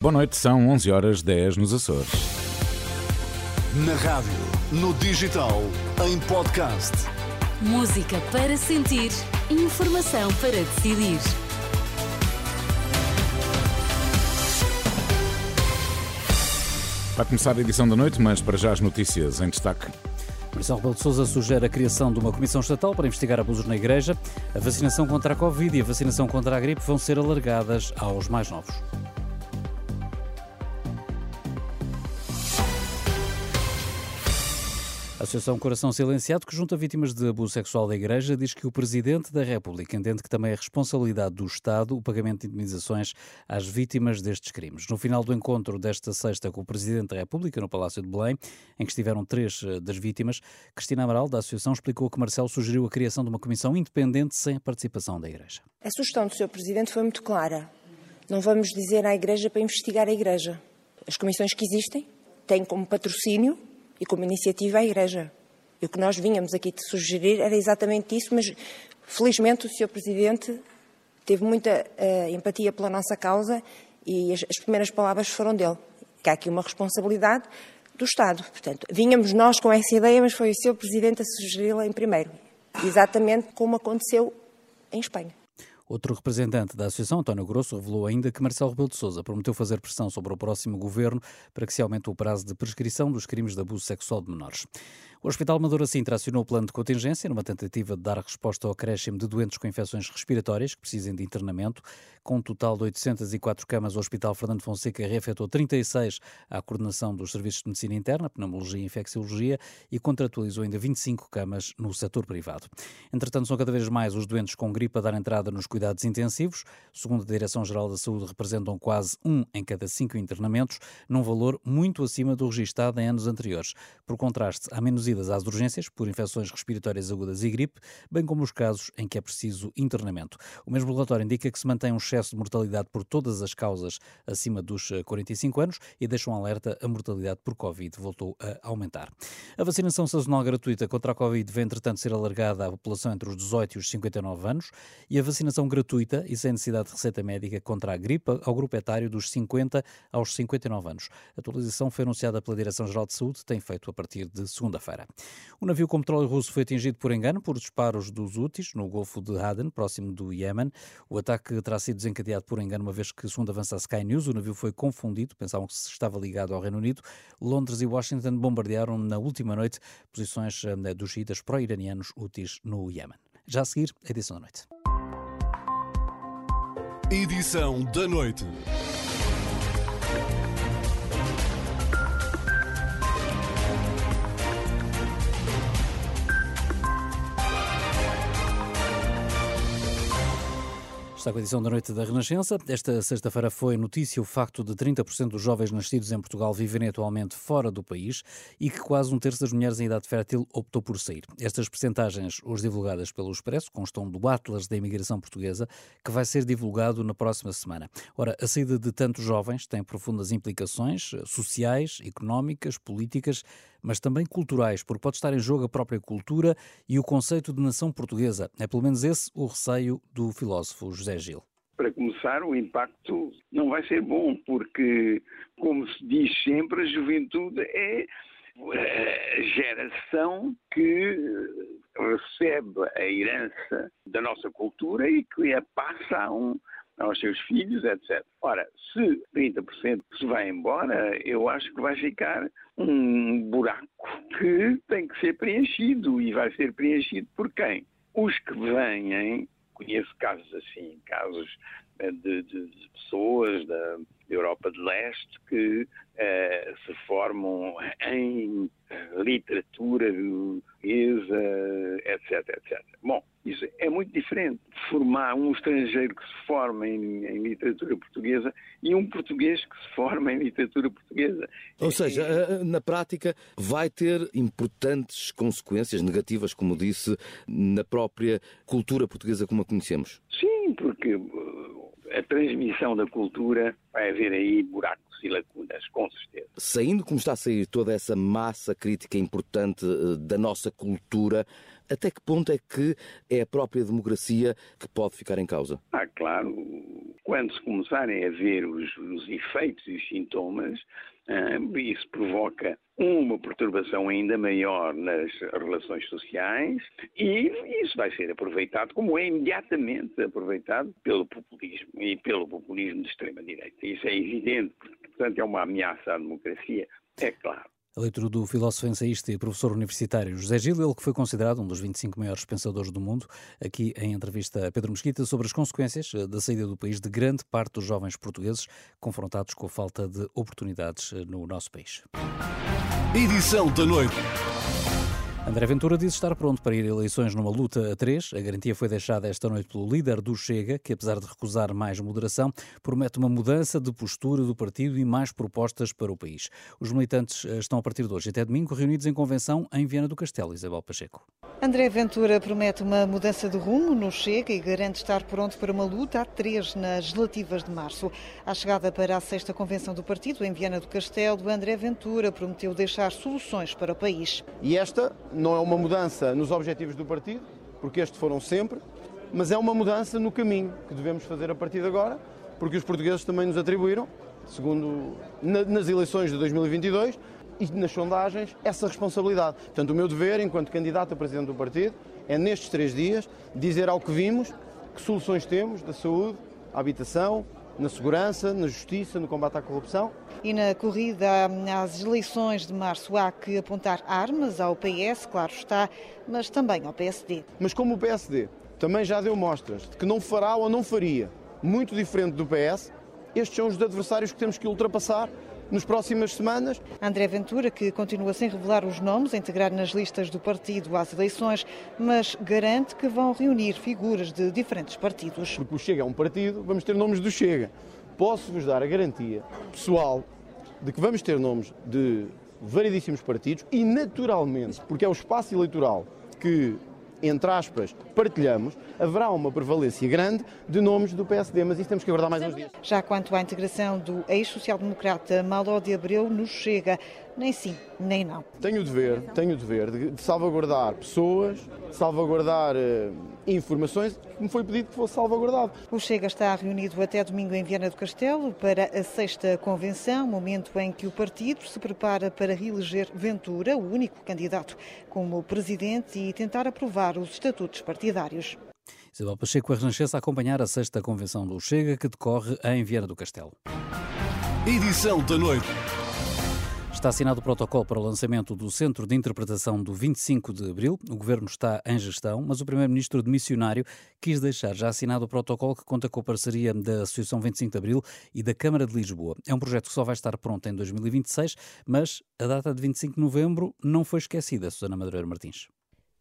Boa noite, são 11 horas 10 nos Açores. Na rádio, no digital, em podcast. Música para sentir, informação para decidir. Vai começar a edição da noite, mas para já as notícias em destaque. Marcelo Rebelo de Sousa sugere a criação de uma comissão estatal para investigar abusos na Igreja. A vacinação contra a Covid e a vacinação contra a gripe vão ser alargadas aos mais novos. Associação Coração Silenciado, que junta vítimas de abuso sexual da Igreja, diz que o Presidente da República entende que também é responsabilidade do Estado o pagamento de indemnizações às vítimas destes crimes. No final do encontro desta sexta com o Presidente da República, no Palácio de Belém, em que estiveram três eh, das vítimas, Cristina Amaral, da Associação, explicou que Marcelo sugeriu a criação de uma comissão independente sem a participação da Igreja. A sugestão do Sr. Presidente foi muito clara. Não vamos dizer à Igreja para investigar a Igreja. As comissões que existem têm como patrocínio e como iniciativa a Igreja. E o que nós vínhamos aqui de sugerir era exatamente isso, mas felizmente o Sr. Presidente teve muita uh, empatia pela nossa causa e as, as, primeiras palavras foram dele. Que há aqui uma responsabilidade do Estado. Portanto, vínhamos nós com essa ideia, mas foi o Sr. Presidente a sugeri-la em primeiro. Exatamente como aconteceu em Espanha. Outro representante da Associação, António Grosso, revelou ainda que Marcelo Rebelo de Sousa prometeu fazer pressão sobre o próximo governo para que se aumente o prazo de prescrição dos crimes de abuso sexual de menores. O Hospital Madura Sintra acionou o plano de contingência numa tentativa de dar resposta ao acréscimo de doentes com infecções respiratórias que precisem de internamento. Com um total de 804 camas, o Hospital Fernando Fonseca reafetou 36 à coordenação dos serviços de medicina interna, pneumologia e infecciologia e contratualizou ainda 25 camas no setor privado. Entretanto, são cada vez mais os doentes com gripe a dar entrada nos cuidados intensivos. Segundo a Direção-Geral da Saúde, representam quase um em cada cinco internamentos, num valor muito acima do registado em anos anteriores. Por contraste, há menos idas às urgências por infecções respiratórias agudas e gripe, bem como os casos em que é preciso internamento. O mesmo relatório indica que se mantém um excesso de mortalidade por todas as causas acima dos 45 eh, anos e deixa um alerta: a mortalidade por Covid voltou a aumentar. A vacinação sazonal gratuita contra a Covid vem, entretanto, ser alargada à população entre os 18 e os 59 anos e a vacinação gratuita e sem necessidade de receita médica contra a gripe ao grupo etário dos 50 aos 59 anos. A atualização foi anunciada pela Direção-Geral de Saúde, tem feito a partir de segunda-feira. O navio com petróleo russo foi atingido por engano por disparos dos Houthis no Golfo de Aden, próximo do Iémen. O ataque terá sido desencadeado por engano, uma vez que, segundo avança a Sky News, o navio foi confundido, pensavam que se estava ligado ao Reino Unido. Londres e Washington bombardearam na última noite posições eh, dos xiitas pró-iranianos Houthis no Iémen. Já a seguir, a edição da noite. Edição da noite. Está com a edição da noite da Renascença. Esta sexta-feira foi notícia o facto de 30% dos jovens nascidos em Portugal viverem atualmente fora do país e que quase um terço das mulheres em idade fértil optou por sair. Estas percentagens, hoje divulgadas pelo Expresso, constam do Atlas da Imigração Portuguesa, que vai ser divulgado na próxima semana. Ora, a saída de tantos jovens tem profundas implicações sociais, económicas, políticas, mas também culturais, porque pode estar em jogo a própria cultura e o conceito de nação portuguesa. É pelo menos esse o receio do filósofo José Gil. Para começar, o impacto não vai ser bom, porque, como se diz sempre, a juventude é a geração que recebe a herança da nossa cultura e que a passa a um, aos seus filhos, etc. Ora, se 30% se vai embora, eu acho que vai ficar um buraco que tem que ser preenchido e vai ser preenchido por quem? Os que vêm, conheço casos assim, casos eh, de, de, de pessoas da Europa de Leste que uh, se formam em literatura portuguesa, etc, etc. Bom, isso é muito diferente. Formar um estrangeiro que se forma em, em, literatura portuguesa e um português que se forma em literatura portuguesa. Ou seja, eh, na prática vai ter importantes consequências negativas, como disse, na própria cultura portuguesa como a conhecemos. Sim, porque a transmissão da cultura vai haver aí buracos e lacunas, com certeza. Saindo como está a sair toda essa massa crítica importante eh, da nossa cultura, até que ponto é que é a própria democracia que pode ficar em causa? Ah, claro. Quando se começarem a ver os, os efeitos e os sintomas, isso provoca uma perturbação ainda maior nas relações sociais e isso vai ser aproveitado, como é imediatamente aproveitado pelo populismo e pelo populismo de extrema-direita. Isso é evidente, portanto é uma ameaça à democracia, é claro. A leitura do filósofo ensaísta e professor universitário José Gil, ele que foi considerado um dos 25 maiores pensadores do mundo, aqui em entrevista a Pedro Mesquita sobre as consequências eh, da saída do país de grande parte dos jovens portugueses confrontados com a falta de oportunidades eh, no nosso país. Edição da noite. André Ventura diz estar pronto para ir a eleições numa luta a três. A garantia foi deixada esta noite pelo líder do Chega, que apesar de recusar mais moderação, promete uma mudança de postura do partido e mais propostas para o país. Os militantes eh, estão a partir de hoje até domingo reunidos em convenção em Viana do Castelo, Isabel Pacheco. André Ventura promete uma mudança de rumo no Chega e garante estar pronto para uma luta a três nas relativas de março. À chegada para a sexta convenção do partido em Viana do Castelo, André Ventura prometeu deixar soluções para o país. E esta não é uma mudança nos objetivos do partido, porque estes foram sempre, mas é uma mudança no caminho que devemos fazer a partir de agora, porque os portugueses também nos atribuíram, segundo nas eleições de 2022 e nas sondagens, essa responsabilidade. Portanto, o meu dever, enquanto candidato a presidente do partido, é nestes três dias dizer ao que vimos que soluções temos da saúde, à habitação, na segurança, na justiça, no combate à corrupção. E na corrida às eleições de março há que apontar armas ao PS, claro está, mas também ao PSD. Mas como o PSD também já deu mostras de que não fará ou não faria muito diferente do PS, estes são os adversários que temos que ultrapassar nas próximas semanas. André Ventura, que continua sem revelar os nomes a integrar nas listas do partido às eleições, mas garante que vão reunir figuras de diferentes partidos. Porque o Chega é um partido, vamos ter nomes do Chega. Posso-vos dar a garantia pessoal de que vamos ter nomes de variedíssimos partidos e, naturalmente, porque é o espaço eleitoral que entre aspas, partilhamos, haverá uma prevalência grande de nomes do PSD, mas isso temos que aguardar mais uns dias. Já quanto à integração do ex-social-democrata Maló de Abreu, nos chega nem sim, nem não. Tenho o dever, tenho o dever de, de salvaguardar pessoas, salvaguardar uh, informações que me foi pedido que fosse salvaguardado. O Chega está reunido até domingo em Viana do Castelo para a sexta convenção, momento em que o partido se prepara para reeleger Ventura, o único candidato, como presidente e tentar aprovar os estatutos partidários. Isabel Pacheco, a Renascença, a acompanhar a sexta convenção do Chega, que decorre em Viana do Castelo. Edição da noite. Está assinado o protocolo para o lançamento do Centro de Interpretação do 25 de Abril. O governo está em gestão, mas o primeiro-ministro de missionário quis deixar já assinado o protocolo que conta com a parceria da Associação 25 de Abril e da Câmara de Lisboa. É um projeto que só vai estar pronto em 2026, mas a data de 25 de novembro não foi esquecida, Susana Madureira Martins.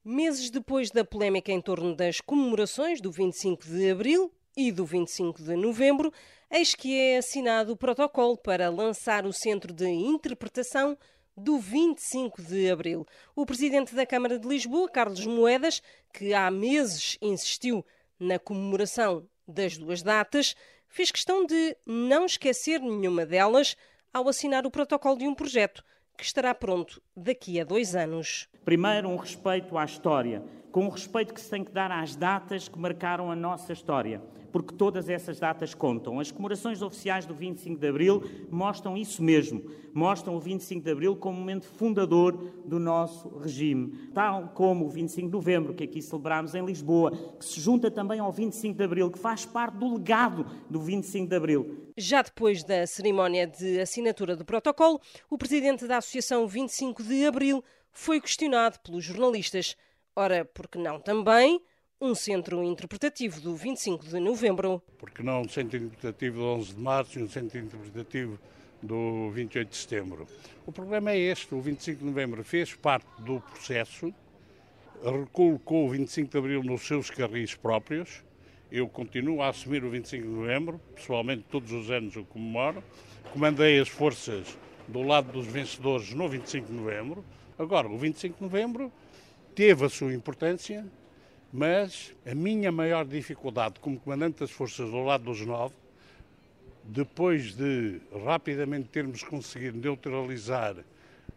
Meses depois da polémica em torno das comemorações do 25 de Abril, e do 25 de novembro, eis que é assinado o protocolo para lançar o Centro de Interpretação do 25 de abril. O presidente da Câmara de Lisboa, Carlos Moedas, que há meses insistiu na comemoração das duas datas, fez questão de não esquecer nenhuma delas ao assinar o protocolo de um projeto que estará pronto daqui a dois anos. Primeiro, um respeito à história, com o respeito que se tem que dar às datas que marcaram a nossa história porque todas essas datas contam. As comemorações oficiais do 25 de Abril mostram isso mesmo. Mostram o 25 de Abril como momento fundador do nosso regime. Tal como o 25 de Novembro, que aqui celebramos em Lisboa, que se junta também ao 25 de Abril, que faz parte do legado do 25 de Abril. Já depois da cerimónia de assinatura do protocolo, o presidente da Associação 25 de Abril foi questionado pelos jornalistas. Ora, porque não também um centro interpretativo do 25 de novembro. Porque não um centro interpretativo do 11 de março e um centro interpretativo do 28 de setembro? O problema é este: o 25 de novembro fez parte do processo, recolocou o 25 de abril nos seus carris próprios. Eu continuo a assumir o 25 de novembro, pessoalmente todos os anos o comemoro. Comandei as forças do lado dos vencedores no 25 de novembro. Agora, o 25 de novembro teve a sua importância, mas a minha maior dificuldade como comandante das forças do lado dos nove depois de rapidamente termos conseguido neutralizar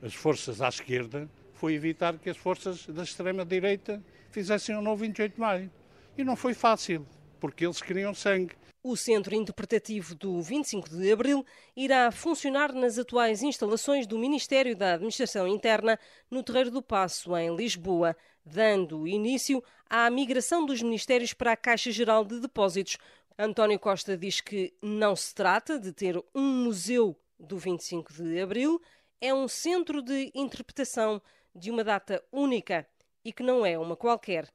as forças à esquerda, foi evitar que as forças da extrema-direita fizessem um novo 28 de maio. E não foi fácil, porque eles queriam sangue. O Centro Interpretativo do 25 de Abril irá funcionar nas atuais instalações do Ministério da Administração Interna no Terreiro do Passo, em Lisboa, dando início à migração dos ministérios para a Caixa Geral de Depósitos. António Costa diz que não se trata de ter um museu do 25 de Abril, é um centro de interpretação de uma data única e que não é uma qualquer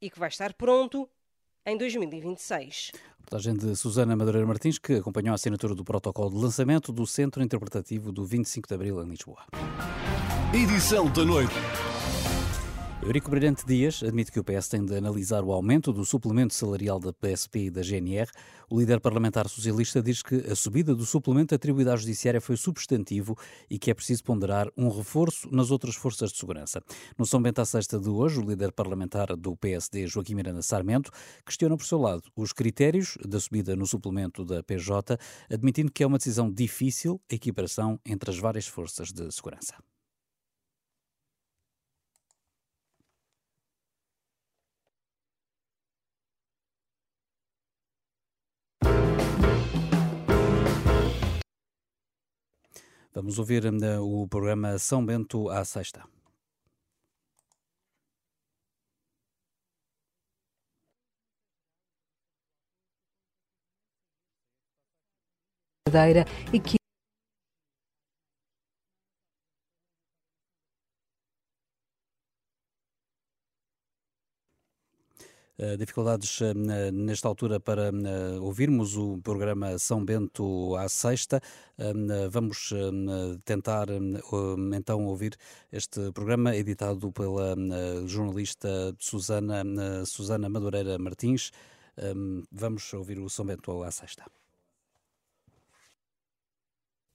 e que vai estar pronto em 2026. Reportagem de Susana Madureira Martins, que acompanhou a assinatura do protocolo de lançamento do Centro Interpretativo do 25 de Abril em Lisboa. Edição da noite. Eurico Brilhante Dias admite que o PS tem de analisar o aumento do suplemento salarial da PSP e da GNR. O líder parlamentar socialista diz que a subida do suplemento atribuído à Judiciária foi substantivo e que é preciso ponderar um reforço nas outras forças de segurança. No São Bento à Sexta de hoje, o líder parlamentar do PSD, Joaquim Miranda Sarmento, questiona por seu lado os critérios da subida no suplemento da PJ, admitindo que é uma decisão difícil a equiparação entre as várias forças de segurança. Vamos ouvir uh, o programa São Bento à Sexta. e que dificuldades eh, nesta altura para eh, ouvirmos o programa São Bento à sexta. Vamos tentar então ouvir este programa editado pela jornalista Susana, Susana Madureira Martins. Vamos ouvir o São Bento à sexta.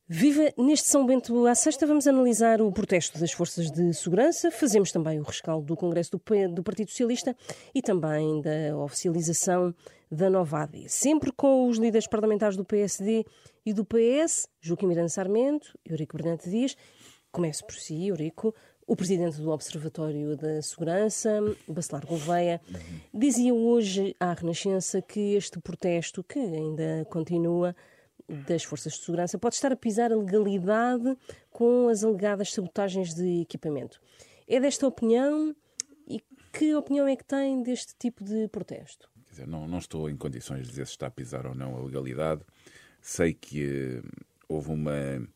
Viva! Neste São Bento à sexta vamos analisar o protesto das forças de segurança, fazemos também o rescaldo do Congresso do, do Partido Socialista e também da oficialização da nova AD. Sempre com os líderes parlamentares do PSD e do PS, Joaquim Miranda Sarmento, Eurico Bernardo Dias. Começo por si, Eurico. O presidente do Observatório da Segurança, Bacelar Gouveia, dizia hoje à Renascença que este protesto, que ainda continua, das forças de segurança pode estar a pisar a legalidade com as alegadas sabotagens de equipamento. É desta opinião e que opinião é que tem deste tipo de protesto? Dizer, não, não, estou em condições de dizer se está a pisar ou não a legalidade. Sei que uh, houve uma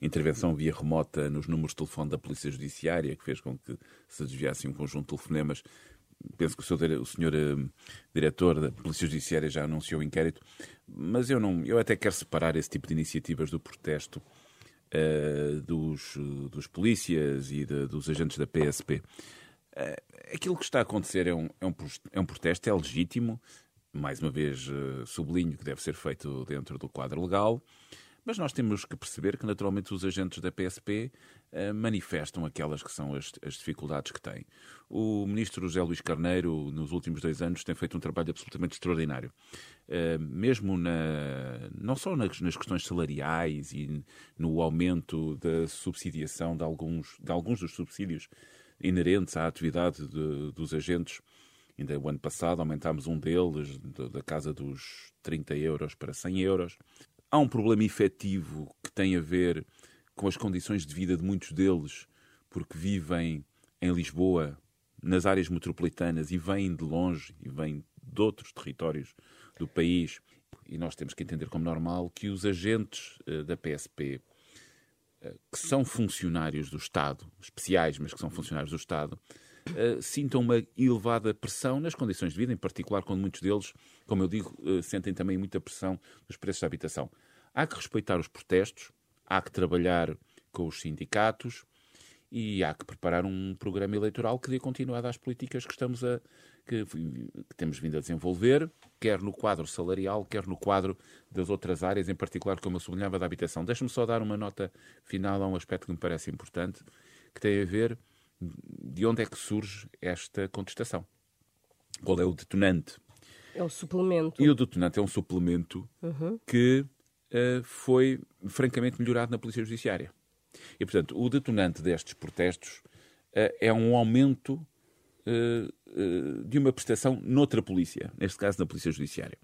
intervenção via remota nos números de telefone da Polícia Judiciária que fez com que se desviasse um conjunto de telefonemas penso que o, seu, o senhor uh, diretor da Polícia Judiciária já anunciou o inquérito, mas eu não, eu até quero separar esse tipo de iniciativas do protesto uh, dos, dos polícias e de, dos agentes da PSP. Uh, eh, aquilo que está a acontecer é um, é um, é um protesto, é legítimo, mais uma vez sublinho que deve ser feito dentro do quadro legal, mas nós temos que perceber que, naturalmente, os agentes da PSP eh, manifestam aquelas que são as, as, dificuldades que têm. O ministro José Luís Carneiro, nos últimos dois anos, tem feito um trabalho absolutamente extraordinário. Uh, mesmo na, não só nas, nas, questões salariais e no aumento da subsidiação de alguns, de alguns dos subsídios inerentes à atividade de, dos agentes. Ainda o ano passado aumentámos um deles, da casa dos 30 euros para 100 euros. Há um problema efetivo que tem a ver com as condições de vida de muitos deles, porque vivem em Lisboa, nas áreas metropolitanas, e vêm de longe, e vêm de outros territórios do país. E nós temos que entender como normal que os agentes uh, da PSP, uh, eh, que são funcionários do Estado, especiais, mas que são funcionários do Estado, uh, sintam uma elevada pressão nas condições de vida, em particular quando muitos deles, como eu digo, uh, sentem também muita pressão nos preços da habitação. Há que respeitar os protestos, há que trabalhar com os sindicatos e há que preparar um programa eleitoral que dê continuidade às políticas que estamos a que, que, temos vindo a desenvolver, quer no quadro salarial, quer no quadro das outras áreas, em particular, como eu sublinhava, da habitação. Deixe-me só dar uma nota final a um aspecto que me parece importante, que tem a ver de onde é que surge esta contestação? Qual é o detonante? É o suplemento. E o detonante é um suplemento uhum. que foi francamente melhorado na Polícia Judiciária. E, portanto, o detonante destes protestos uh, é um aumento uh, de uma prestação noutra polícia, neste caso na Polícia Judiciária.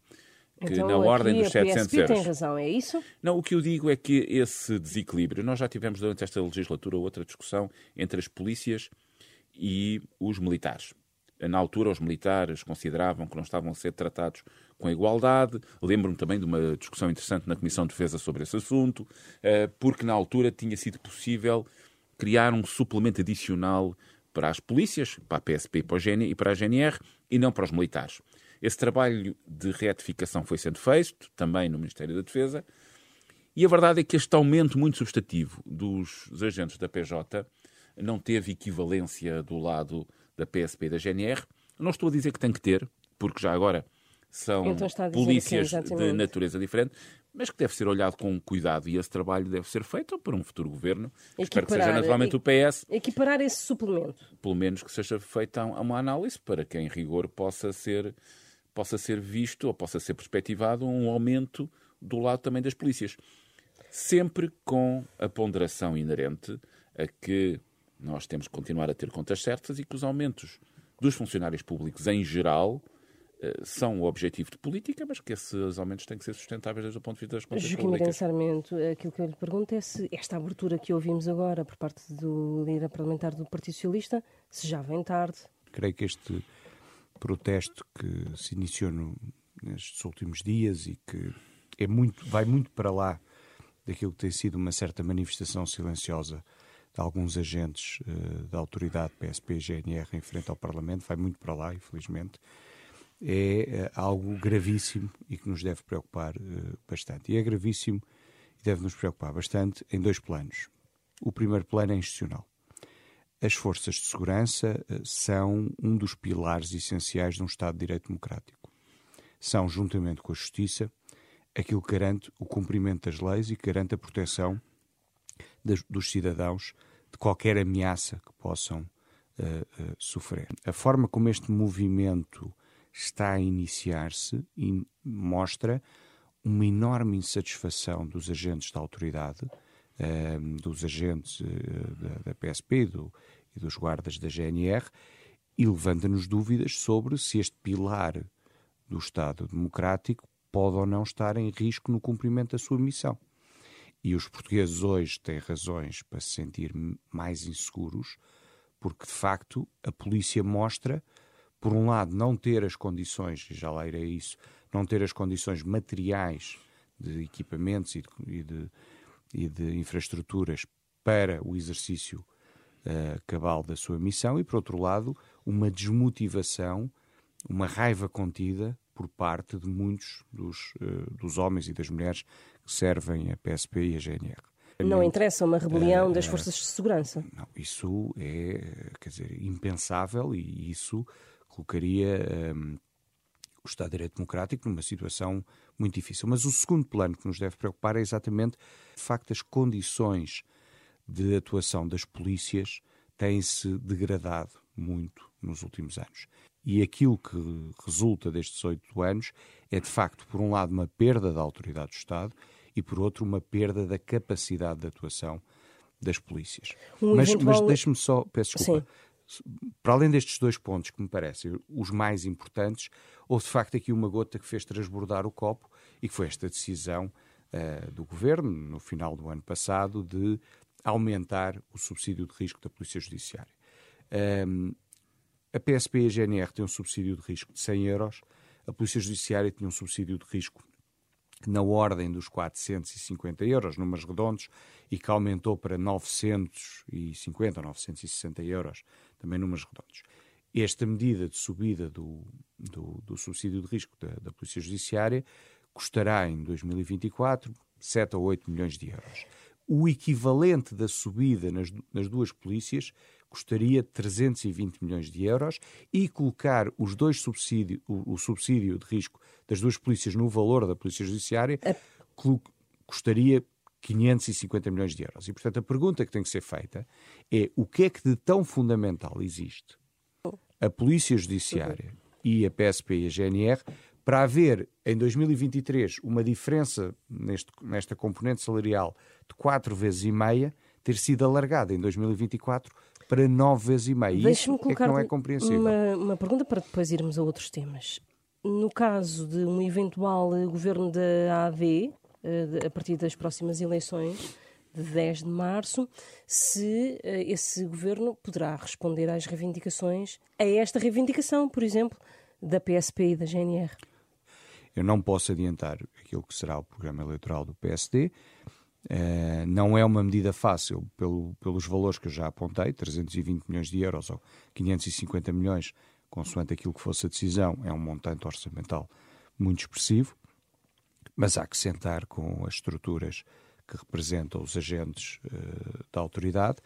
Que então, na ordem dos 700 PSP euros. tem razão, é isso? Não, o que eu digo é que esse desequilíbrio, nós já tivemos durante esta legislatura outra discussão entre as polícias e os militares. Na altura, os militares consideravam que não estavam a ser tratados com igualdade. Lembro-me também de uma discussão interessante na Comissão de Defesa sobre esse assunto, eh, porque na altura tinha sido possível criar um suplemento adicional para as polícias, para a PSP e para a GNR, e não para os militares. Esse trabalho de retificação foi sendo feito, também no Ministério da Defesa, e a verdade é que este aumento muito substantivo dos agentes da PJ não teve equivalência do lado da PSP e da GNR. Não estou a dizer que tem que ter, porque já agora são polícias de natureza diferente, mas que deve ser olhado com cuidado e esse trabalho deve ser feito por um futuro governo. Equiparar, Espero que seja naturalmente o PS. Equiparar esse suplemento. Pelo menos que seja feita uma análise para que em rigor possa ser, possa ser visto ou possa ser perspectivado um aumento do lado também das polícias. Sempre com a ponderação inerente a que nós temos que continuar a ter contas certas e que os aumentos dos funcionários públicos em geral são o objetivo de política, mas que esses aumentos têm que ser sustentáveis desde o ponto de vista das contas Joaquim públicas. Sarmento, aquilo que eu lhe pergunto é se esta abertura que ouvimos agora por parte do líder parlamentar do Partido Socialista, se já vem tarde. Creio que este protesto que se iniciou no, nestes últimos dias e que é muito, vai muito para lá daquilo que tem sido uma certa manifestação silenciosa de alguns agentes uh, da autoridade PSP e GNR em frente ao Parlamento, vai muito para lá, infelizmente, é uh, algo gravíssimo e que nos deve preocupar uh, bastante. E é gravíssimo e deve nos preocupar bastante em dois planos. O primeiro plano é institucional. As forças de segurança são um dos pilares essenciais de um Estado de Direito Democrático. São, juntamente com a Justiça, aquilo que garante o cumprimento das leis e que garante a proteção dos cidadãos de qualquer ameaça que possam uh, uh, sofrer. A forma como este movimento está a iniciar-se mostra uma enorme insatisfação dos agentes da autoridade, uh, dos agentes da, da, PSP e, do, e dos guardas da GNR, e levanta-nos dúvidas sobre se este pilar do Estado democrático pode ou não estar em risco no cumprimento da sua missão. E os portugueses hoje têm razões para se sentir mais inseguros, porque de facto a polícia mostra, por um lado, não ter as condições, e já lá irei isso, não ter as condições materiais de equipamentos e de, e de, e de infraestruturas para o exercício uh, cabal da sua missão, e por outro lado, uma desmotivação, uma raiva contida por parte de muitos dos, uh, dos homens e das mulheres que servem a PSP e a GNR. Não interessa uma rebelião uh, das forças de segurança. Não, isso é, quer dizer, impensável e isso colocaria um, o Estado de Direito Democrático numa situação muito difícil. Mas o segundo plano que nos deve preocupar é exatamente, de facto, as condições de atuação das polícias têm-se degradado muito nos últimos anos. E aquilo que resulta destes oito anos é, de facto, por um lado, uma perda da autoridade do Estado e, por outro, uma perda da capacidade de atuação das polícias. Um mas eventual... mas deixe-me só, peço desculpa. Sim. Para além destes dois pontos que me parecem os mais importantes, houve de facto aqui uma gota que fez transbordar o copo e que foi esta decisão uh, do governo, no final do ano passado, de aumentar o subsídio de risco da Polícia Judiciária. Um, a PSP e a GNR têm um subsídio de risco de 100 euros, a Polícia Judiciária tinha um subsídio de risco na ordem dos 450 euros, números redondos, e que aumentou para 950 ou 960 euros, também números redondos. Esta medida de subida do, do, do subsídio de risco da, da Polícia Judiciária custará em 2024 7 ou 8 milhões de euros. O equivalente da subida nas, nas duas polícias custaria 320 milhões de euros e colocar os dois subsídio, o, o subsídio de risco das duas polícias no valor da Polícia Judiciária custaria 550 milhões de euros. E, portanto, a pergunta que tem que ser feita é o que é que de tão fundamental existe a Polícia Judiciária e a PSP e a GNR para haver em 2023 uma diferença neste, nesta componente salarial de quatro vezes e meia, ter sido alargada em 2024 para nove vezes e meia. Isso é que não é compreensível. Uma, uma pergunta para depois irmos a outros temas. No caso de um eventual governo da AD, a partir das próximas eleições, de 10 de março, se uh, esse governo poderá responder às reivindicações, a esta reivindicação, por exemplo, da PSP e da GNR. Eu não posso adiantar aquilo que será o programa eleitoral do PSD. Uh, eh, não é uma medida fácil pelo, pelos valores que eu já apontei, 320 milhões de euros ou 550 milhões, consoante aquilo que fosse a decisão, é um montante orçamental muito expressivo, mas há que sentar com as estruturas que representam os agentes uh, da autoridade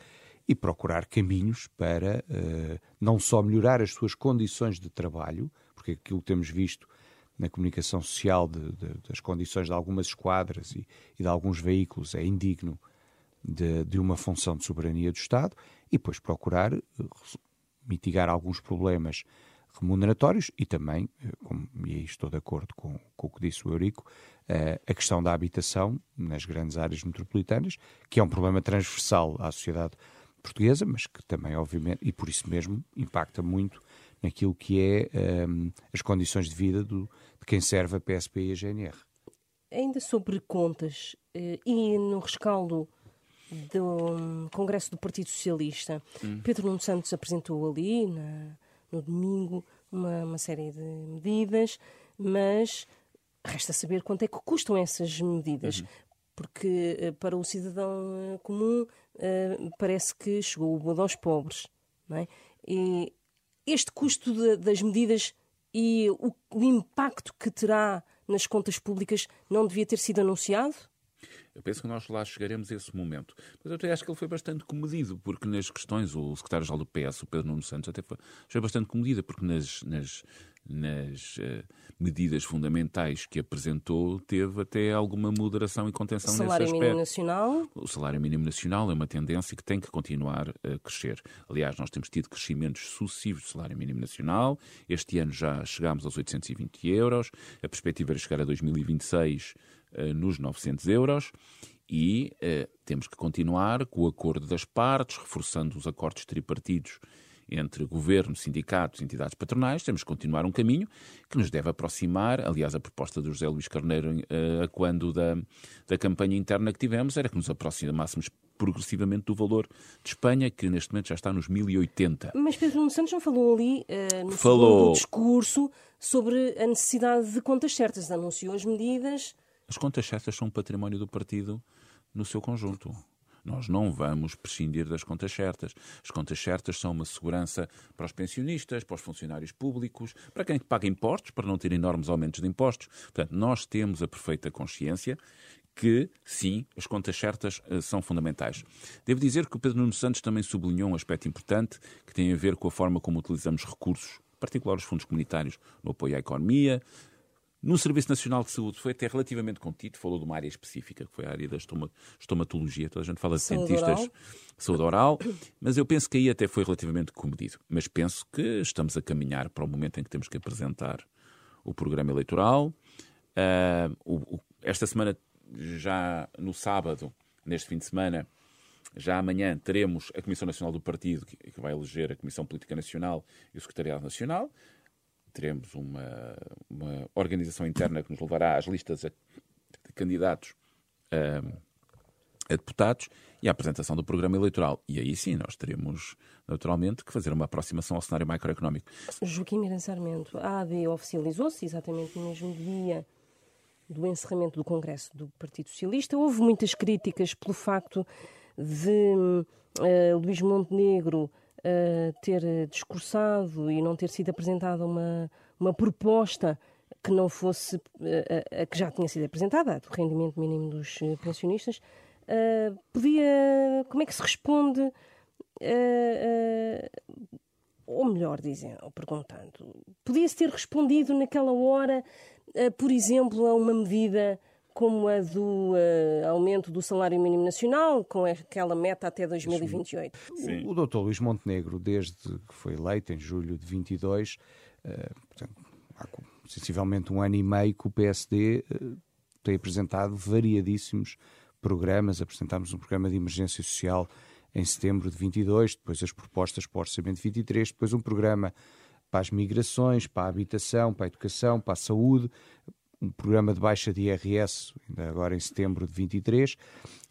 e procurar caminhos para uh, não só melhorar as suas condições de trabalho, porque aquilo que temos visto na comunicação social de, de, das condições de algumas esquadras e, e de alguns veículos é indigno de, de, uma função de soberania do Estado, e depois procurar uh, mitigar alguns problemas remuneratórios e também, como, e aí estou de acordo com, com o que disse o Eurico, uh, a questão da habitação nas grandes áreas metropolitanas, que é um problema transversal à sociedade portuguesa, mas que também, obviamente, e por isso mesmo, impacta muito naquilo que é um, ehm, as condições de vida do, de quem serve a PSP e a GNR. Ainda sobre contas e no rescaldo do um, Congresso do Partido Socialista, hum. Pedro Nuno Santos apresentou ali, na, no domingo, uma, uma série de medidas, mas Resta saber quanto é que custam essas medidas. Uhum. Porque eh, para o cidadão eh, comum uh, parece que chegou o bodo aos pobres. Não é? E este custo de, das medidas e o, o impacto que terá nas contas públicas não devia ter sido anunciado? Eu penso que nós lá chegaremos a esse momento. Mas eu até acho que ele foi bastante comedido, porque nas questões, o secretário-geral do PS, o Pedro Nuno Santos, até foi, foi bastante comedido, porque nas, nas, nas uh, medidas fundamentais que apresentou, teve até alguma moderação e contenção nesse aspecto. O salário mínimo nacional? O salário mínimo nacional é uma tendência que tem que continuar a crescer. Aliás, nós temos tido crescimentos sucessivos do salário mínimo nacional. Este ano já chegámos aos 820 euros. A perspectiva é chegar a 2026 uh, nos 900 euros e uh, temos que continuar com o acordo das partes, reforçando os acordos tripartidos entre governo, sindicatos, entidades patronais, temos que continuar um caminho que nos deve aproximar. Aliás, a proposta do José Luís Carneiro, a quando da, da campanha interna que tivemos, era que nos aproximássemos progressivamente do valor de Espanha, que neste momento já está nos 1080. Mas Pedro Nuno Santos não falou ali, uh, no falou... discurso, sobre a necessidade de contas certas. Anunciou as medidas. As contas certas são um património do partido no seu conjunto. Nós não vamos prescindir das contas certas. As contas certas são uma segurança para os pensionistas, para os funcionários públicos, para quem paga impostos, para não ter enormes aumentos de impostos. Portanto, nós temos a perfeita consciência que, sim, as contas certas uh, são fundamentais. Devo dizer que o Pedro Nuno Santos também sublinhou um aspecto importante que tem a ver com a forma como utilizamos recursos, particular os fundos comunitários, no apoio à economia, no Serviço Nacional de Saúde foi até relativamente contido, falou de uma área específica, que foi a área da estomatologia. Toda a gente fala de saúde dentistas, oral. saúde oral, mas eu penso que aí até foi relativamente comedido. Mas penso que estamos a caminhar para o momento em que temos que apresentar o programa eleitoral. Uh, o, o, esta semana, já no sábado, neste fim de semana, já amanhã teremos a Comissão Nacional do Partido, que, que vai eleger a Comissão Política Nacional e o Secretariado Nacional teremos uma, uma organização interna que nos levará às listas de candidatos a, a deputados e à apresentação do programa eleitoral. E aí sim, nós teremos, naturalmente, que fazer uma aproximação ao cenário macroeconómico. Joaquim Miranda Sarmento, a AD oficializou-se exatamente no mesmo dia do encerramento do Congresso do Partido Socialista. Houve muitas críticas pelo facto de uh, Luís Montenegro uh, ter discursado e não ter sido apresentada uma, uma proposta que não fosse a, a, que já tinha sido apresentada, a do rendimento mínimo dos eh, pensionistas, uh, podia. Como é que se responde? ou melhor, dizem, ou perguntando, podia-se ter respondido naquela hora, por exemplo, a uma medida como a do uh, aumento do salário mínimo nacional, com aquela meta até 2028. Sim. O, o doutor Luís Montenegro, desde que foi eleito em julho de 22, uh, eh, portanto, há sensivelmente um ano e meio que o PSD tem apresentado variadíssimos programas. Apresentámos um programa de emergência social em setembro de 22, depois as propostas para o Orçamento de 23, depois um programa para as migrações, para a habitação, para a educação, para a saúde, um programa de baixa de IRS, ainda agora em setembro de 23,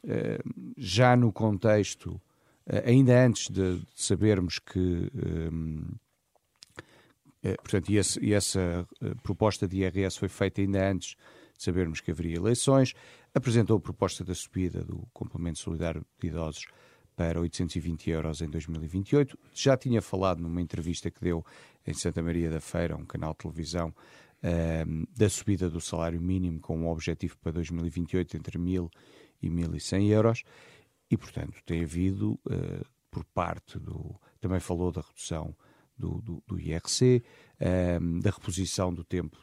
eh, já no contexto, eh, ainda antes de sabermos que. Eh, portanto, e, esse, e essa proposta de IRS foi feita ainda antes de sabermos que haveria eleições, apresentou a proposta da subida do complemento solidário de idosos para 820 euros em 2028. Já tinha falado numa entrevista que deu em Santa Maria da Feira, um canal de televisão, uh, da subida do salário mínimo com um objetivo para 2028 entre 1.000 e 1.100 euros. E, portanto, tem havido, uh, por parte do. Também falou da redução do, do, do IRC, uh, da reposição do tempo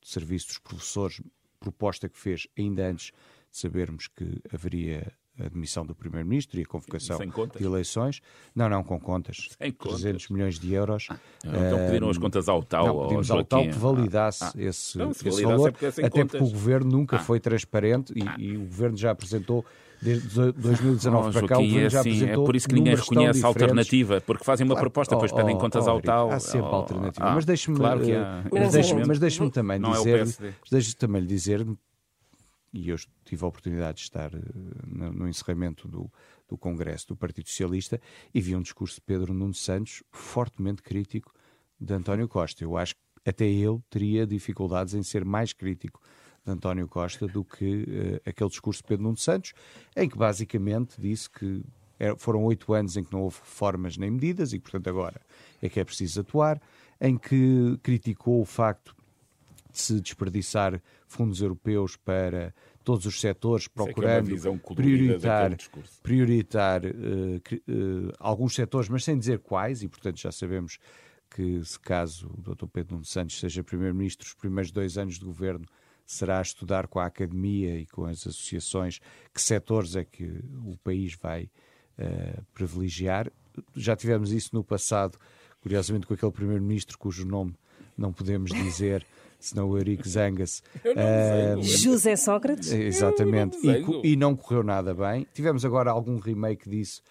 de serviço dos professores, proposta que fez ainda antes de sabermos que haveria a demissão do Primeiro-Ministro e a convocação de eleições. Não, não, com contas. Sem 300 milhões de euros. Ah, então pediram as contas ao tal. Não, pedimos ao tal que validasse ah, esse, não, esse validasse valor, é até contas. porque o Governo nunca ah. foi transparente e, ah. e, o Governo já apresentou desde 2019 oh, para cá, o Governo é já assim, apresentou É por isso que ninguém reconhece a alternativa, porque fazem uma claro, proposta, depois oh, pedem contas oh, ao tal. Há sempre oh, alternativa. Ah, mas deixe-me claro uh, mas deixe mas deixe também dizer, é deixe também lhe dizer e eu tive a oportunidade de estar uh, no, encerramento do, do Congresso do Partido Socialista e vi um discurso de Pedro Nuno Santos fortemente crítico de António Costa. Eu acho que até eu teria dificuldades em ser mais crítico de António Costa do que uh, aquele discurso de Pedro Nuno Santos, em que basicamente disse que foram oito anos em que não houve reformas nem medidas e, portanto, agora é que é preciso atuar, em que criticou o facto se desperdiçar fundos europeus para todos os setores, é procurando é prioritar, prioritar uh, uh, alguns setores, mas sem dizer quais, e portanto já sabemos que se caso o Dr. Pedro Nuno Santos seja Primeiro-Ministro, os primeiros dois anos de governo será estudar com a academia e com as associações que setores é que o país vai uh, privilegiar. Já tivemos isso no passado, curiosamente com aquele Primeiro-Ministro cujo nome não podemos dizer senão o Eurico Zangas. Uh, José Sócrates. Exatamente. E, e, não correu nada bem. Tivemos agora algum remake disso,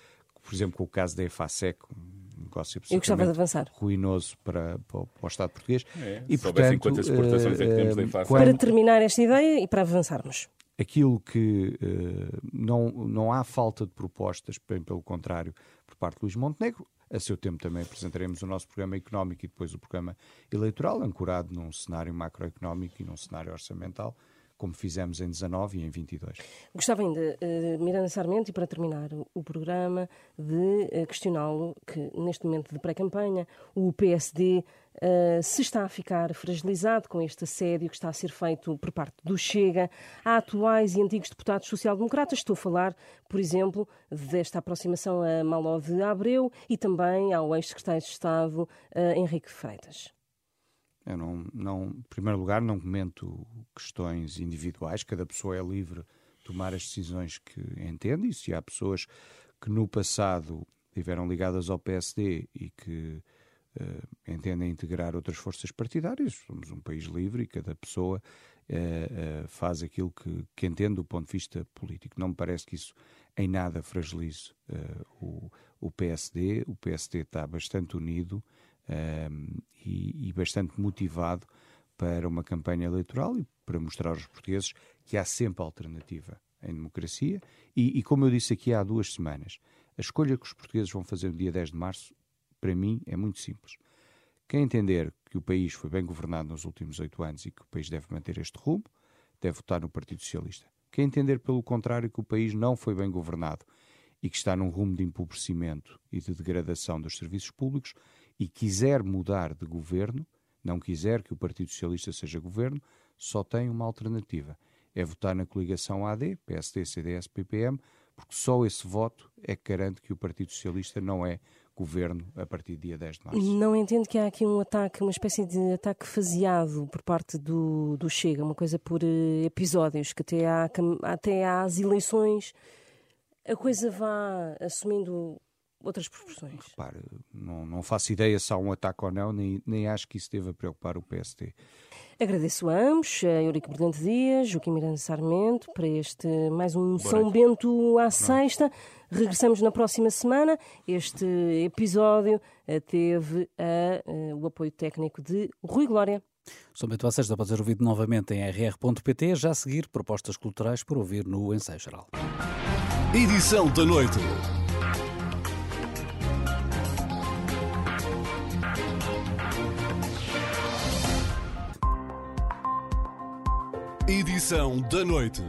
por exemplo, com o caso da EFASEC, um negócio Eu gostava de avançar. ruinoso para, para, para o Estado português. É, e, portanto, quantas exportações é que temos da EFASEC. Para terminar esta ideia e para avançarmos aquilo que uh, não, não há falta de propostas, bem pelo contrário, por parte de Luís Montenegro. A seu tempo também apresentaremos o nosso programa económico e depois o programa eleitoral, ancorado num cenário macroeconómico e num cenário orçamental, como fizemos em 19 e em 22. Gostava ainda, uh, Miranda Sarmento, e para terminar o, programa, de uh, questioná-lo que neste momento de pré-campanha o PSD Uh, se está a ficar fragilizado com este assédio que está a ser feito por parte do Chega a atuais e antigos deputados social-democratas. Estou a falar, por exemplo, desta aproximação a Maló de Abreu e também ao ex-secretário de Estado Henrique Freitas. Eu não, não, em primeiro lugar, não comento questões individuais, cada pessoa é livre de tomar as decisões que entende, e se há pessoas que no passado estiveram ligadas ao PSD e que uh, entendem integrar outras forças partidárias. Somos um país livre e cada pessoa uh, uh, faz aquilo que, que, entende do ponto de vista político. Não me parece que isso em nada fragilize o, o, PSD. O PSD está bastante unido e, e bastante motivado para uma campanha eleitoral e para mostrar aos portugueses que há sempre alternativa em democracia. E, e, como eu disse aqui há duas semanas, a escolha que os portugueses vão fazer no dia 10 de março para mim, é muito simples. Quem entender que o país foi bem governado nos últimos oito anos e que o país deve manter este rumo, deve votar no Partido Socialista. Quem entender, pelo contrário, que o país não foi bem governado e que está num rumo de empobrecimento e de degradação dos serviços públicos e quiser mudar de governo, não quiser que o Partido Socialista seja governo, só tem uma alternativa: é votar na coligação AD, PSD, CDS, PPM, porque só esse voto é que garante que o Partido Socialista não é governo a partir do dia 10 de março. Não entendo que há aqui um ataque, uma espécie de ataque faseado por parte do, do Chega, uma coisa por uh, episódios, que até, há, até às eleições a coisa vá assumindo outras proporções? Repare, não, não faço ideia se há um ataque ou não, nem, nem acho que isso deva preocupar o PST. Agradeço a ambos, a Eurico Brilhante Dias, Joaquim Miranda Sarmento, para este mais um São Bento à sexta. Regressamos na próxima semana. Este episódio eh, teve a, eh, o apoio técnico de Rui Glória. São Bento à sexta pode ser ouvido novamente em rr.pt. Já a seguir, propostas culturais para ouvir no Ensaio Geral. Edição da noite. Edição da noite.